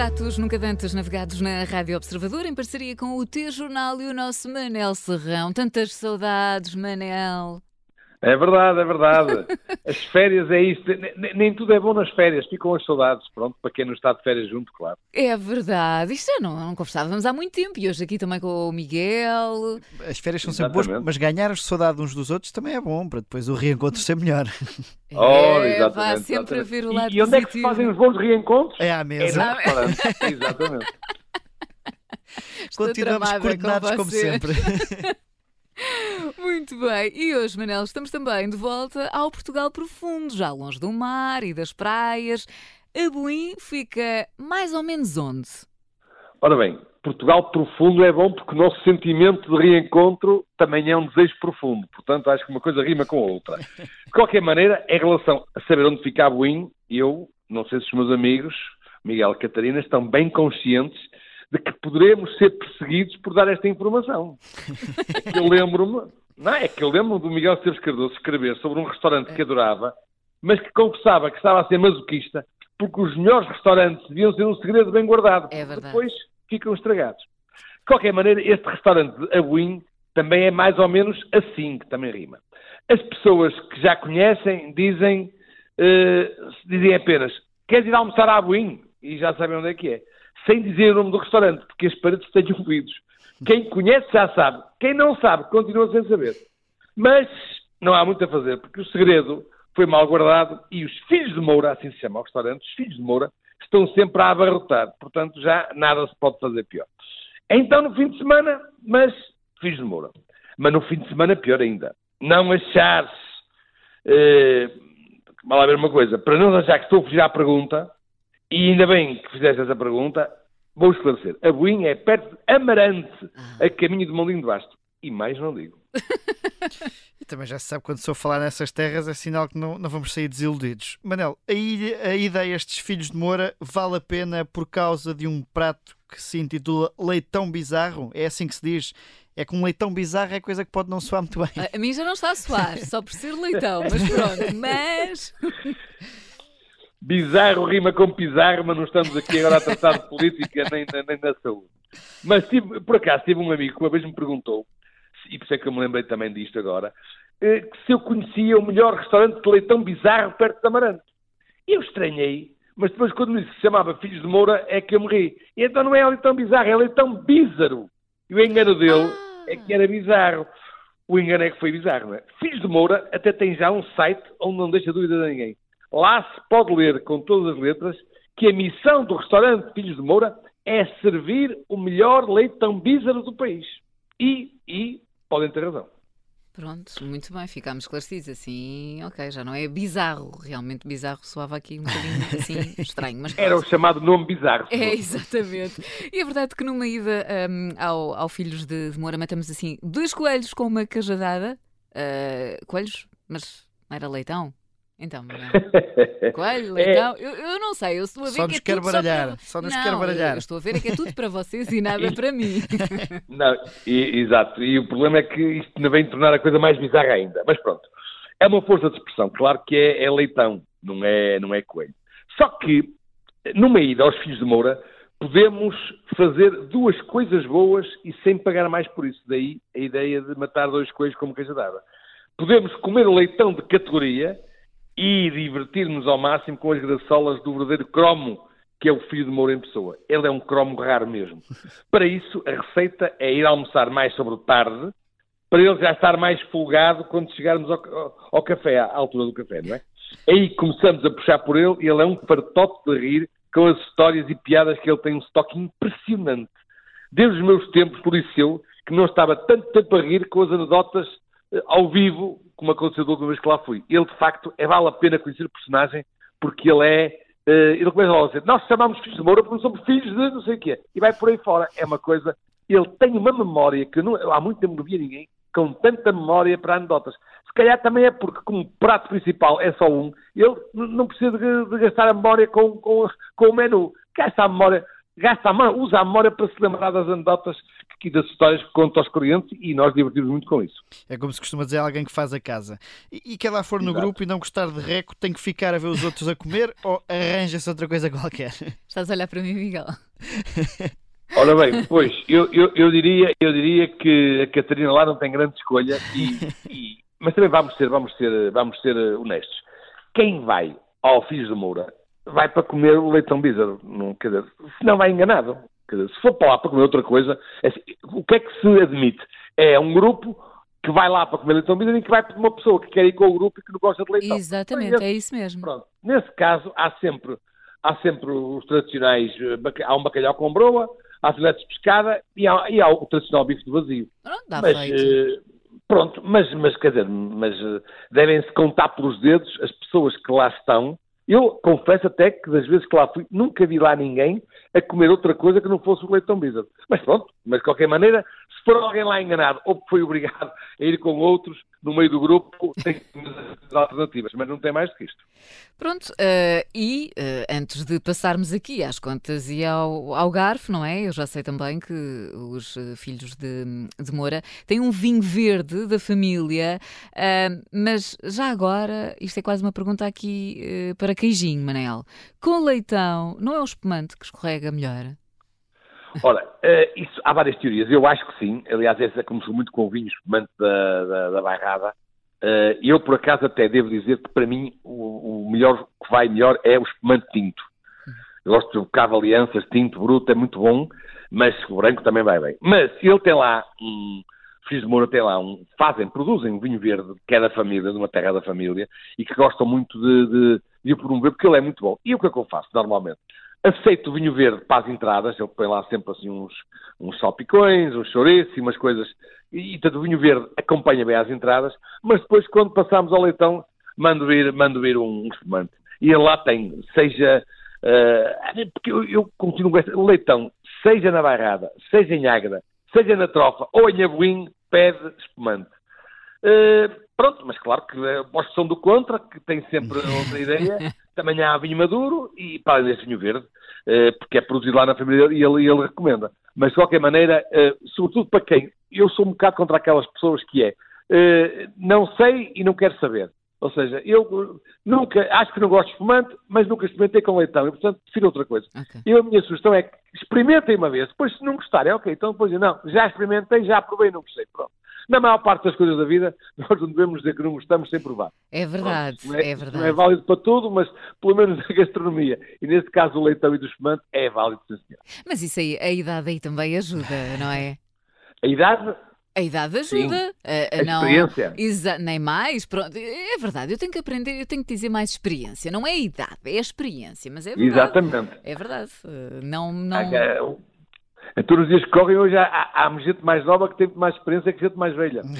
Pratos nunca dantes navegados na Rádio Observador em parceria com o T-Jornal e o nosso Manel Serrão. Tantas saudades, Manel. É verdade, é verdade. As férias é isto. Nem, nem tudo é bom nas férias, ficam as saudades, pronto, para quem não está de férias junto, claro. É verdade. Isto não, não conversávamos há muito tempo e hoje aqui também com o Miguel. As férias são sempre boas, mas ganhar a saudade uns dos outros também é bom, para depois o reencontro ser melhor. É, oh, exatamente, vai sempre exatamente. a ver o lado E, e onde positivo. é que se fazem os bons reencontros? É à mesa. É exatamente. Continuamos coordenados como sempre. Muito bem, e hoje, Manel, estamos também de volta ao Portugal profundo, já longe do mar e das praias. A Boim fica mais ou menos onde? Ora bem, Portugal profundo é bom porque o nosso sentimento de reencontro também é um desejo profundo. Portanto, acho que uma coisa rima com a outra. De qualquer maneira, em relação a saber onde fica a Boim, eu, não sei se os meus amigos, Miguel e Catarina, estão bem conscientes de que poderemos ser perseguidos por dar esta informação. É eu lembro-me, não é? é que eu lembro do Miguel Esteves Cardoso escrever sobre um restaurante que adorava, mas que confessava que estava a ser masoquista, porque os melhores restaurantes deviam ser um segredo bem guardado. É verdade. Depois ficam estragados. De qualquer maneira, este restaurante de Abuim também é mais ou menos assim, que também rima. As pessoas que já conhecem dizem, uh, dizem apenas, queres ir almoçar a Abuim? E já sabem onde é que é sem dizer o nome do restaurante, porque as paredes tenham ouvidos. Quem conhece já sabe. Quem não sabe, continua sem saber. Mas não há muito a fazer, porque o segredo foi mal guardado e os filhos de Moura, assim se chama o restaurante, os filhos de Moura, estão sempre a abarrotar. Portanto, já nada se pode fazer pior. Então, no fim de semana, mas filhos de Moura. Mas no fim de semana, pior ainda. Não achares. Eh, mal a ver uma coisa. Para não achar que estou a fugir à pergunta, e ainda bem que fizeste essa pergunta, vou esclarecer. A Boinha é perto de Amarante, ah. a caminho de Molinho de Basto. E mais não digo. e também já se sabe, quando sou falar nessas terras, é sinal que não, não vamos sair desiludidos. Manel, a, a ideia estes filhos de Moura vale a pena por causa de um prato que se intitula Leitão Bizarro? É assim que se diz? É que um leitão bizarro é coisa que pode não soar muito bem. A, a mim já não está a soar, só por ser leitão, mas pronto. Mas. bizarro rima com pizarro, mas não estamos aqui agora a tratar de política nem, nem da saúde. Mas tive, por acaso tive um amigo que uma vez me perguntou, e por isso é que eu me lembrei também disto agora, eh, se eu conhecia o melhor restaurante de leitão bizarro perto de Amarante. Eu estranhei, mas depois quando me disse que se chamava Filhos de Moura é que eu morri. E então não é leitão bizarro, é leitão bízaro. E o engano dele é que era bizarro. O engano é que foi bizarro, não é? Filhos de Moura até tem já um site onde não deixa dúvida a ninguém. Lá se pode ler com todas as letras que a missão do restaurante Filhos de Moura é servir o melhor leitão bízaro do país. E, e podem ter razão. Pronto, muito bem, ficámos esclarecidos assim, ok, já não é bizarro, realmente bizarro soava aqui um bocadinho assim estranho. Mas Era o chamado nome bizarro. É, exatamente. E é verdade que numa ida um, ao, ao Filhos de, de Moura matamos assim dois coelhos com uma cajadada, uh, coelhos, mas não era leitão? Então, Coelho, leitão, é. eu, eu, não sei, eu estou a ver só que nos é quer baralhar, só, para... só nos não, quer baralhar. Eu estou a ver é que é tudo para vocês e nada para mim. Não, e, exato, e o problema é que isto ainda vem tornar a coisa mais bizarra ainda, mas pronto. É uma força de expressão, claro que é, é leitão, não é, não é coelho. Só que, numa ida aos Filhos de Moura, podemos fazer duas coisas boas e sem pagar mais por isso. Daí a ideia de matar dois coelhos como cajadada. Podemos comer leitão de categoria e divertir-nos ao máximo com as graçolas do verdadeiro cromo, que é o filho de Moura em pessoa. Ele é um cromo raro mesmo. Para isso, a receita é ir almoçar mais sobre tarde, para ele já estar mais folgado quando chegarmos ao, ao, café, à altura do café, não é? Aí começamos a puxar por ele e ele é um fartote de rir com as histórias e piadas que ele tem um estoque impressionante. Desde os meus tempos por liceu, que não estava tanto tempo a rir com as anedotas ao vivo como aconteceu da última vez que lá fui. Ele, de facto, é, vale a pena conhecer o personagem porque ele é. Uh, ele começa a dizer: Nós chamamos filhos de Moura porque somos filhos de não sei o quê. E vai por aí fora. É uma coisa. Ele tem uma memória que não, há muito tempo não via ninguém com tanta memória para anedotas. Se calhar também é porque, como prato principal é só um, ele não precisa de, de gastar a memória com, com, com o menu. Gasta a memória, gasta a usa a memória para se lembrar das anedotas e das histórias que conto aos clientes e nós divertimos muito com isso. É como se costuma dizer alguém que faz a casa. E, e quem lá for no Exato. grupo e não gostar de reco, tem que ficar a ver os outros a comer ou arranja-se outra coisa qualquer? Estás a olhar para mim, Miguel? Ora bem, pois, eu, eu, eu, diria, eu diria que a Catarina lá não tem grande escolha, e, e, mas também vamos ser, vamos, ser, vamos ser honestos. Quem vai ao Filhos de Moura vai para comer o leitão bizarro, não, quer dizer, se não vai enganado. Dizer, se for para lá para comer outra coisa, é assim, o que é que se admite? É um grupo que vai lá para comer leitão bizarro e que vai para uma pessoa que quer ir com o grupo e que não gosta de leitão. Exatamente, é isso mesmo. Pronto. Nesse caso, há sempre, há sempre os tradicionais, eh, há um bacalhau com broa, há filetes de pescada e há, e há o tradicional bife de vazio. Pronto, dá mas, feito. Uh, pronto, mas, mas quer dizer, mas uh, devem-se contar pelos dedos as pessoas que lá estão. Eu confesso até que das vezes que lá fui, nunca vi lá ninguém a comer outra coisa que não fosse o leitão bizarro. Mas pronto, mas de qualquer maneira, se for alguém lá enganado ou foi obrigado a ir com outros no meio do grupo, tem alternativas, mas não tem mais do que isto. Pronto, uh, e uh, antes de passarmos aqui às contas e ao, ao garfo, não é? Eu já sei também que os uh, filhos de, de Moura têm um vinho verde da família, mas já agora, isto é quase uma pergunta aqui para queijinho, Manel. Com leitão, não é o espumante que escorrega melhor? Ora, uh, isso, há várias teorias. Eu acho que sim. Aliás, essa começou muito com o vinho espumante da, da, da Bairrada. Uh, eu, por acaso, até devo dizer que, para mim, o, o melhor que vai melhor é o espumante tinto. Eu gosto de cavo alianças, tinto, bruto, é muito bom, mas o branco também vai bem. Mas ele tem lá um... Filhos de Moura tem lá um... Fazem, produzem um vinho verde, que é da família, de uma terra da família, e que gostam muito de, de, de o promover, porque ele é muito bom. E o que é que eu faço, normalmente? Aceito o vinho verde para as entradas, ele põe lá sempre assim uns, uns salpicões, uns chouriços e umas coisas, e, e o vinho verde acompanha bem as entradas, mas depois quando passamos ao leitão, mando vir, mando vir um, um espumante. E ele lá tem, seja, uh, porque eu, eu continuo o leitão, seja na bairrada, seja em Águeda, seja na trofa ou em Abuim, pede espumante. Uh, pronto, mas claro que uh, que são do contra, que tem sempre outra ideia, também há vinho maduro e para desse vinho verde, uh, porque é produzido lá na família e ele, ele recomenda. Mas de qualquer maneira, uh, sobretudo para quem, eu sou um bocado contra aquelas pessoas que é, não sei e não quero saber. Ou seja, eu nunca, acho que não gosto de espumante, mas nunca experimentei com leitão e, portanto, prefiro outra coisa. Okay. E a minha sugestão é que experimentem uma vez, depois se não gostarem, ok, então depois não, já experimentei, já provei, não gostei, pronto na maior parte das coisas da vida, nós não devemos dizer que não gostamos sem provar. É verdade, Pronto, é, é, verdade. Não é válido para tudo, mas pelo menos na gastronomia. E nesse caso o leitão e do espumante é válido, sim senhor. Mas isso aí, a idade aí também ajuda, não é? A idade a idade ajuda. A, a, a não, experiência. Nem mais. Pronto, é verdade, eu tenho que aprender, eu tenho que dizer mais experiência. Não é a idade, é a experiência, mas é verdade. Exatamente. É verdade. Não, não... Em todos os dias que correm, hoje há, há, gente mais nova que tem mais experiência que gente mais velha.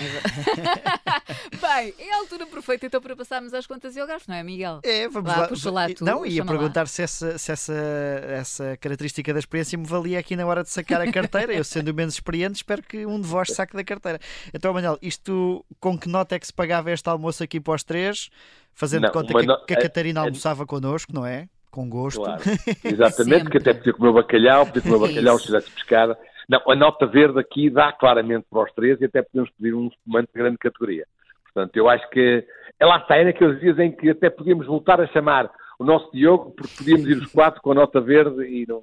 Bem, é a altura perfeita então para passarmos às contas e ao garfo, não é, Miguel? É, vamos lá. Puxa lá tu, não, ia perguntar se, essa, se essa, essa característica da experiência me valia aqui na hora de sacar a carteira. Eu, sendo menos experiente, espero que um de vós saque da carteira. Então, Manuel, isto com que nota é que se pagava este almoço aqui para os três? Fazendo não, conta que, no... que, a Catarina almoçava connosco, não é? Com gosto. Claro. Exatamente, que até podia comer bacalhau, podia comer bacalhau se tivesse pescada. Não, a nota verde aqui dá claramente para os três e até podemos pedir um espumante de grande categoria. Portanto, eu acho que ela está aí naqueles dias em que até podíamos voltar a chamar o nosso Diogo, porque podíamos ir os quatro com a nota verde e não,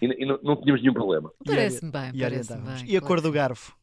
e, e não, não, tínhamos nenhum problema. Parece-me bem, parece bem. E a cor do garfo?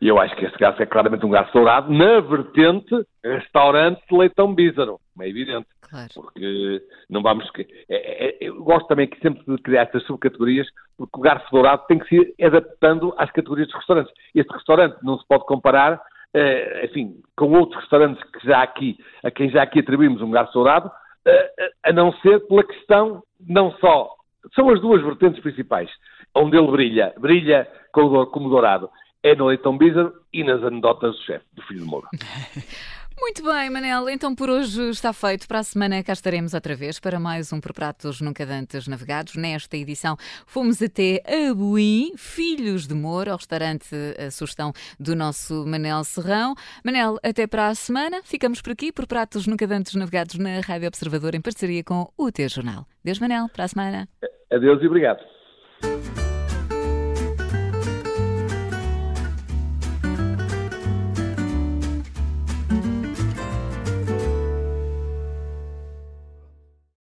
E eu acho que este garfo é claramente um garfo dourado na vertente restaurante de leitão bízaro, é evidente. Claro. Porque não vamos. É, é, eu gosto também que sempre de criar estas subcategorias, porque o garfo dourado tem que se ir adaptando às categorias dos restaurantes. Este restaurante não se pode comparar, eh, enfim, com outros restaurantes que já aqui, a quem já aqui atribuímos um garfo dourado, eh, a não ser pela questão, não só. São as duas vertentes principais, onde ele brilha, brilha como dourado é no Leitão Bizarro e nas anedotas do chefe, do filho de Moura. Muito bem, Manel. Então por hoje está feito. Para a semana cá estaremos outra vez para mais um Por Pratos Nunca Dantes Navegados. Nesta edição fomos até Abuim, Filhos de Moura, ao restaurante a sugestão do nosso Manel Serrão. Manel, até para a semana. Ficamos por aqui, por Pratos Nunca Dantes Navegados na Rádio Observador, em parceria com o Teu Jornal. Deus, Manel, para a semana. Adeus e obrigado.